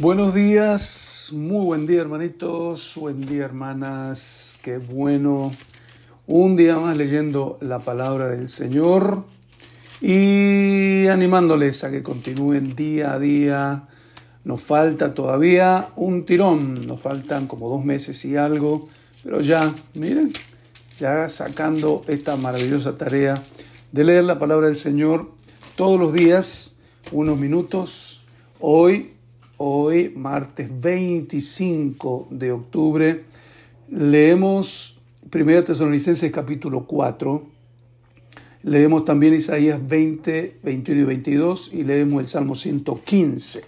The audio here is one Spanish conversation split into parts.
Buenos días, muy buen día hermanitos, buen día hermanas, qué bueno. Un día más leyendo la palabra del Señor y animándoles a que continúen día a día. Nos falta todavía un tirón, nos faltan como dos meses y algo, pero ya, miren, ya sacando esta maravillosa tarea de leer la palabra del Señor todos los días, unos minutos. Hoy Hoy, martes 25 de octubre, leemos 1 Tesalonicenses capítulo 4, leemos también Isaías 20, 21 y 22 y leemos el Salmo 115.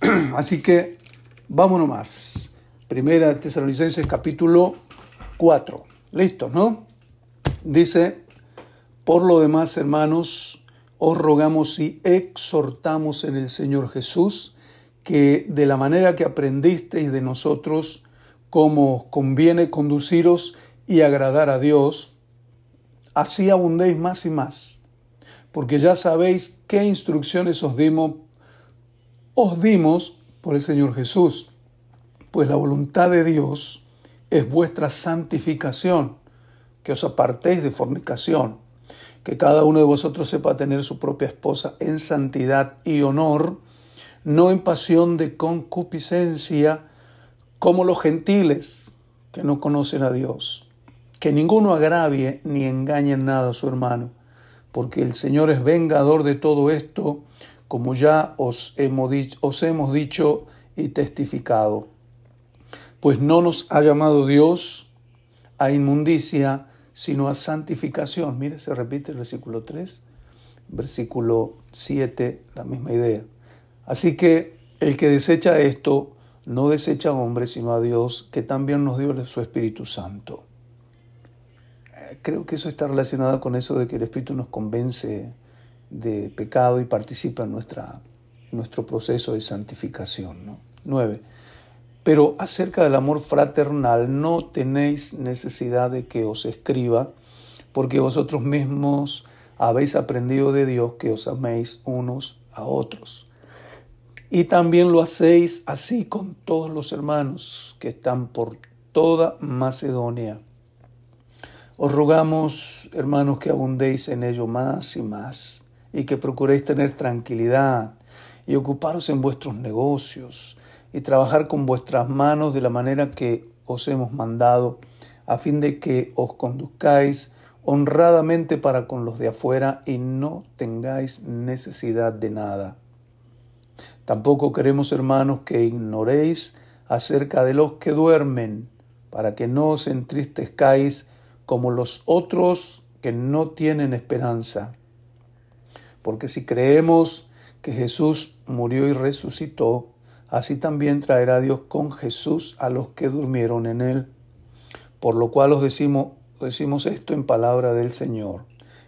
Así que vámonos más. 1 Tesalonicenses capítulo 4. ¿Listos, no? Dice, por lo demás, hermanos, os rogamos y exhortamos en el Señor Jesús, que de la manera que aprendisteis de nosotros cómo conviene conduciros y agradar a Dios, así abundéis más y más, porque ya sabéis qué instrucciones os dimos, os dimos por el Señor Jesús, pues la voluntad de Dios es vuestra santificación, que os apartéis de fornicación, que cada uno de vosotros sepa tener su propia esposa en santidad y honor, no en pasión de concupiscencia, como los gentiles que no conocen a Dios. Que ninguno agravie ni engañe en nada a su hermano, porque el Señor es vengador de todo esto, como ya os hemos, dicho, os hemos dicho y testificado. Pues no nos ha llamado Dios a inmundicia, sino a santificación. Mire, se repite el versículo 3, versículo 7, la misma idea. Así que el que desecha esto no desecha a hombre, sino a Dios, que también nos dio su Espíritu Santo. Eh, creo que eso está relacionado con eso de que el Espíritu nos convence de pecado y participa en, nuestro proceso de santificación. ¿no? 9. Pero acerca del amor fraternal no tenéis necesidad de que os escriba, porque vosotros mismos habéis aprendido de Dios que os améis unos a otros. Y también lo hacéis así con todos los hermanos que están por toda Macedonia. Os rogamos, hermanos, que abundéis en ello más y más, y que procuréis tener tranquilidad y ocuparos en vuestros negocios y trabajar con vuestras manos de la manera que os hemos mandado, a fin de que os conduzcáis honradamente para con los de afuera y no tengáis necesidad de nada Tampoco queremos, hermanos, que ignoréis acerca de los que duermen, para que no os entristezcáis como los otros que no tienen esperanza. Porque si creemos que Jesús murió y resucitó, así también traerá Dios con Jesús a los que durmieron en él. Por lo cual os decimos, decimos esto en palabra del Señor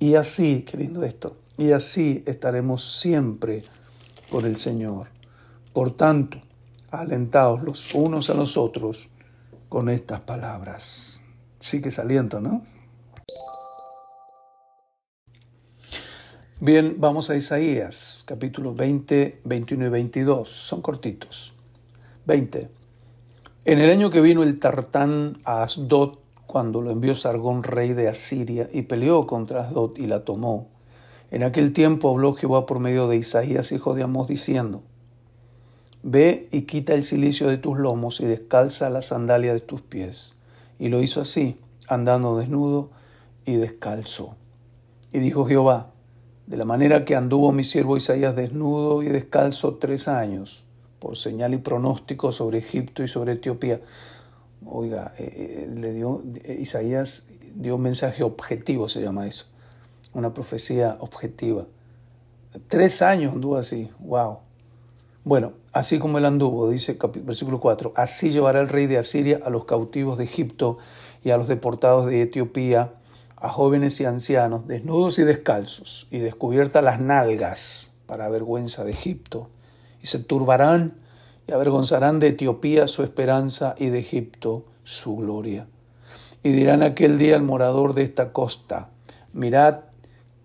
y así, qué lindo esto, y así estaremos siempre por el Señor. Por tanto, alentaos los unos a los otros con estas palabras. Sí que se ¿no? Bien, vamos a Isaías, capítulos 20, 21 y 22. Son cortitos. 20. En el año que vino el Tartán a Asdod, cuando lo envió Sargón, rey de Asiria, y peleó contra Asdod y la tomó. En aquel tiempo habló Jehová por medio de Isaías, hijo de Amós, diciendo, Ve y quita el cilicio de tus lomos y descalza la sandalia de tus pies. Y lo hizo así, andando desnudo y descalzo. Y dijo Jehová, de la manera que anduvo mi siervo Isaías desnudo y descalzo tres años, por señal y pronóstico sobre Egipto y sobre Etiopía, Oiga, eh, eh, le dio, eh, Isaías dio un mensaje objetivo, se llama eso, una profecía objetiva. Tres años anduvo así, wow. Bueno, así como él anduvo, dice versículo 4, así llevará el rey de Asiria a los cautivos de Egipto y a los deportados de Etiopía, a jóvenes y ancianos, desnudos y descalzos, y descubiertas las nalgas para vergüenza de Egipto, y se turbarán y avergonzarán de Etiopía su esperanza y de Egipto su gloria. Y dirán aquel día al morador de esta costa, mirad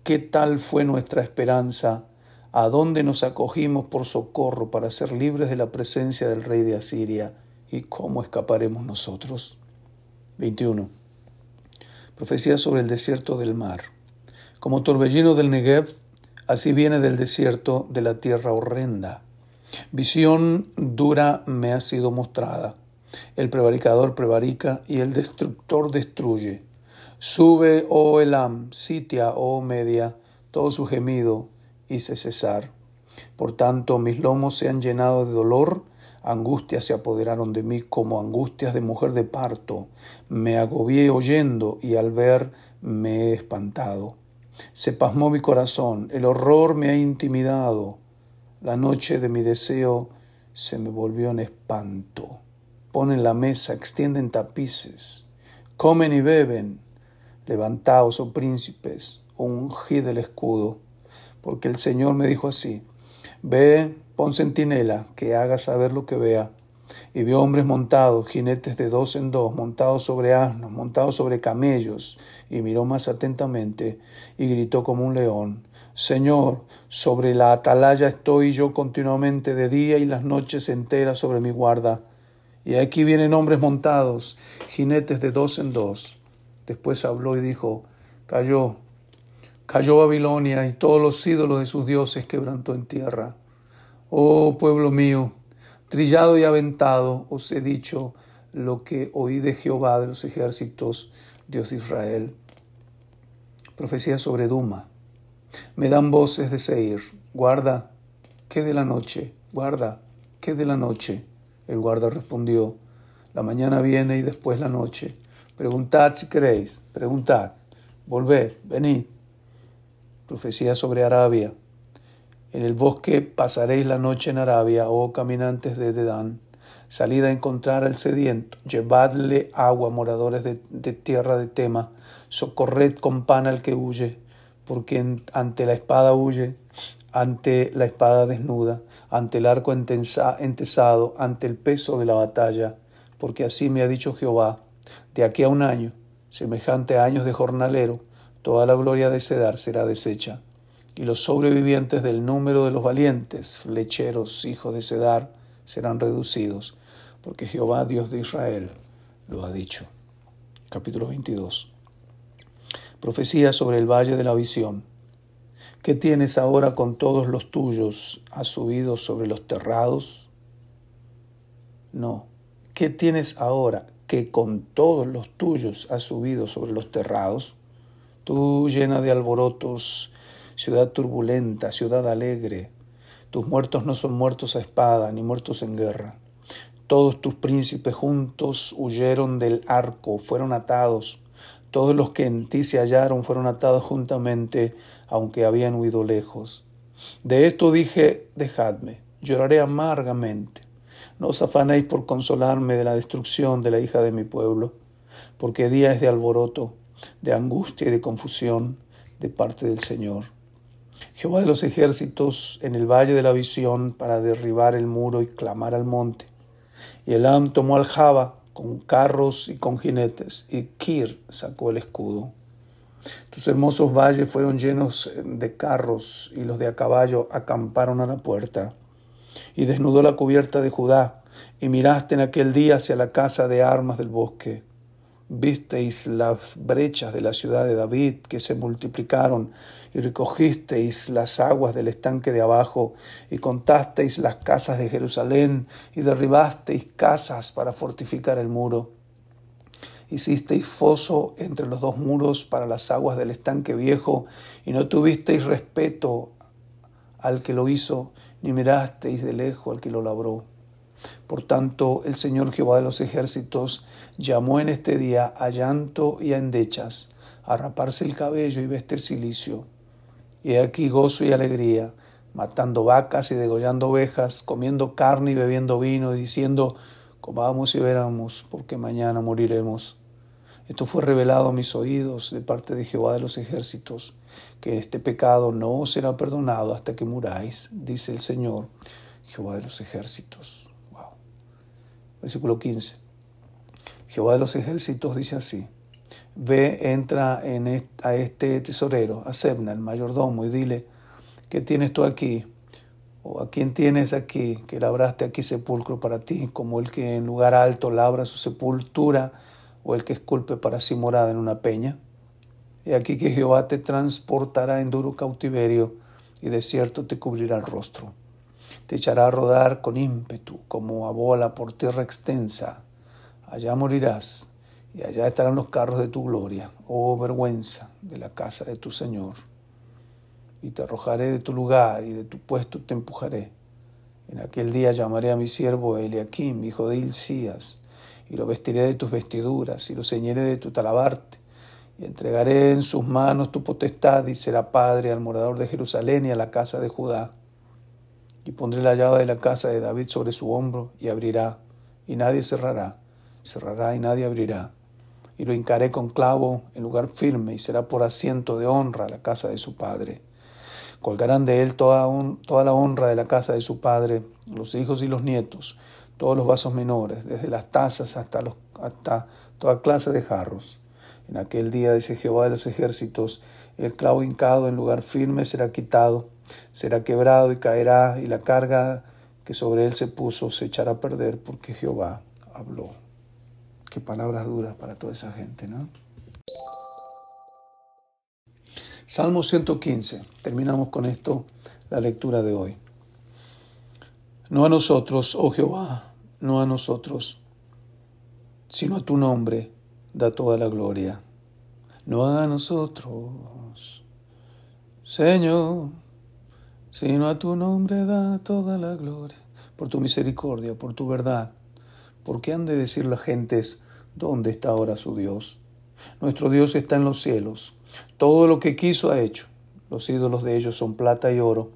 qué tal fue nuestra esperanza, a dónde nos acogimos por socorro para ser libres de la presencia del rey de Asiria, y cómo escaparemos nosotros. 21. Profecía sobre el desierto del mar. Como torbellino del Negev, así viene del desierto de la tierra horrenda. Visión dura me ha sido mostrada. El prevaricador prevarica y el destructor destruye. Sube, oh Elam, sitia, oh Media, todo su gemido, hice cesar. Por tanto, mis lomos se han llenado de dolor, angustias se apoderaron de mí como angustias de mujer de parto. Me agobié oyendo y al ver me he espantado. Se pasmó mi corazón, el horror me ha intimidado. La noche de mi deseo se me volvió en espanto. Ponen la mesa, extienden tapices, comen y beben. Levantaos, oh príncipes, ungid el escudo porque el Señor me dijo así, ve, pon centinela, que haga saber lo que vea. Y vio hombres montados, jinetes de dos en dos, montados sobre asnos, montados sobre camellos, y miró más atentamente, y gritó como un león, Señor, sobre la atalaya estoy yo continuamente de día y las noches enteras sobre mi guarda. Y aquí vienen hombres montados, jinetes de dos en dos. Después habló y dijo, cayó, Cayó Babilonia y todos los ídolos de sus dioses quebrantó en tierra. Oh pueblo mío, trillado y aventado os he dicho lo que oí de Jehová de los ejércitos, Dios de Israel. Profecía sobre Duma. Me dan voces de Seir. Guarda, ¿qué de la noche? Guarda, ¿qué de la noche? El guarda respondió, la mañana viene y después la noche. Preguntad si queréis, preguntad. Volved, venid Profecía sobre Arabia. En el bosque pasaréis la noche en Arabia, oh caminantes de Dedán. Salid a encontrar al sediento, llevadle agua, moradores de, tierra de Tema, socorred con pan al que huye, porque ante la espada huye, ante la espada desnuda, ante el arco entesado, ante el peso de la batalla, porque así me ha dicho Jehová, de aquí a un año, semejante a años de jornalero, toda la gloria de Cedar será deshecha, y los sobrevivientes del número de los valientes, flecheros, hijos de Cedar, serán reducidos, porque Jehová, Dios de Israel, lo ha dicho. Capítulo 22. Profecía sobre el valle de la visión. ¿Qué tienes ahora con todos los tuyos? ¿Has subido sobre los terrados? No. ¿Qué tienes ahora que con todos los tuyos has subido sobre los terrados? Tú llena de alborotos, ciudad turbulenta, ciudad alegre, tus muertos no son muertos a espada, ni muertos en guerra. Todos tus príncipes juntos huyeron del arco, fueron atados. Todos los que en ti se hallaron fueron atados juntamente, aunque habían huido lejos. De esto dije, dejadme, lloraré amargamente. No os afanéis por consolarme de la destrucción de la hija de mi pueblo, porque día es de alboroto, de angustia y de confusión de parte del Señor. Jehová de los ejércitos en el valle de la visión para derribar el muro y clamar al monte. Y Elam tomó al Java con carros y con jinetes, y Kir sacó el escudo. Tus hermosos valles fueron llenos de carros, y los de a caballo acamparon a la puerta. Y desnudó la cubierta de Judá, y miraste en aquel día hacia la casa de armas del bosque visteis las brechas de la ciudad de David que se multiplicaron y recogisteis las aguas del estanque de abajo y contasteis las casas de Jerusalén y derribasteis casas para fortificar el muro. Hicisteis foso entre los dos muros para las aguas del estanque viejo y no tuvisteis respeto al que lo hizo, ni mirasteis de lejos al que lo labró. Por tanto, el Señor Jehová de los ejércitos llamó en este día a llanto y a endechas, a raparse el cabello y vestir silicio. Y aquí gozo y alegría, matando vacas y degollando ovejas, comiendo carne y bebiendo vino, y diciendo, comamos y veramos, porque mañana moriremos. Esto fue revelado a mis oídos de parte de Jehová de los ejércitos, que este pecado no será perdonado hasta que muráis, dice el Señor, Jehová de los ejércitos. Versículo 15. Jehová de los ejércitos dice así, ve, entra en a este tesorero, a Sebna, el mayordomo, y dile, ¿qué tienes tú aquí? ¿O a quién tienes aquí que labraste aquí sepulcro para ti, como el que en lugar alto labra su sepultura, o el que esculpe para sí morada en una peña? He aquí que Jehová te transportará en duro cautiverio, y de cierto te cubrirá el rostro. Te echará a rodar con ímpetu, como a bola por tierra extensa. Allá morirás, y allá estarán los carros de tu gloria, oh vergüenza de la casa de tu Señor y te arrojaré de tu lugar y de tu puesto te empujaré. En aquel día llamaré a mi siervo Eliakim, hijo de Hilcías, y lo vestiré de tus vestiduras y lo ceñiré de tu talabarte, y entregaré en sus manos tu potestad y será padre al morador de Jerusalén y a la casa de Judá. Y pondré la llave de la casa de David sobre su hombro y abrirá, y nadie cerrará, cerrará y nadie abrirá. Y lo hincaré con clavo en lugar firme y será por asiento de honra la casa de su padre Colgarán de él toda, toda la honra de la casa de su padre, los hijos y los nietos, todos los vasos menores, desde las tazas hasta, los, hasta toda clase de jarros. En aquel día, dice Jehová de los ejércitos, el clavo hincado en lugar firme será quitado, será quebrado y caerá, y la carga que sobre él se puso se echará a perder, porque Jehová habló. Qué palabras duras para toda esa gente, ¿no? Salmo 115. Terminamos con esto la lectura de hoy. No a nosotros, oh Jehová, no a nosotros, sino a tu nombre da toda la gloria. No a nosotros, Señor, sino a tu nombre da toda la gloria. Por tu misericordia, por tu verdad. ¿Por qué han de decir las gentes, ¿dónde está ahora su Dios? Nuestro Dios está en los cielos todo lo que quiso ha hecho. Los ídolos de ellos son plata y oro,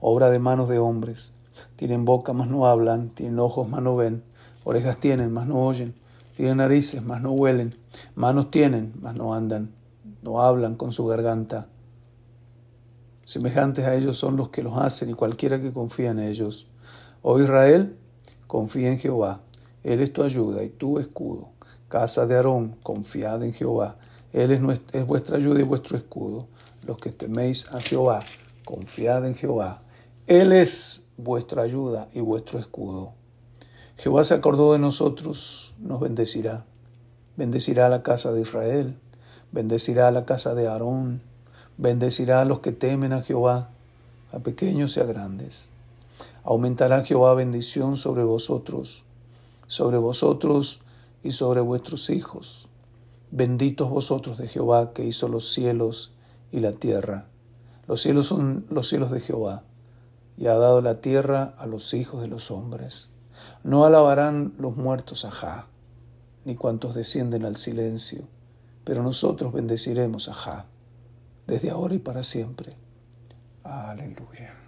obra de manos de hombres. Tienen boca, mas no hablan, tienen ojos, mas no ven, orejas tienen, mas no oyen, tienen narices, mas no huelen, manos tienen, mas no andan, no hablan con su garganta. Semejantes a ellos son los que los hacen y cualquiera que confía en ellos. Oh Israel, confía en Jehová, Él es tu ayuda y tu escudo. Casa de Aarón, confiad en Jehová él es, vuestra ayuda y vuestro escudo. Los que teméis a Jehová, confiad en Jehová. Él es vuestra ayuda y vuestro escudo. Jehová se acordó de nosotros, nos bendecirá. Bendecirá a la casa de Israel, bendecirá a la casa de Aarón, bendecirá a los que temen a Jehová, a pequeños y a grandes. Aumentará Jehová bendición sobre vosotros, sobre vosotros y sobre vuestros hijos Benditos vosotros de Jehová que hizo los cielos y la tierra. Los cielos son los cielos de Jehová, y ha dado la tierra a los hijos de los hombres. No alabarán los muertos a Ja, ni cuantos descienden al silencio, pero nosotros bendeciremos a Ja, desde ahora y para siempre. Aleluya.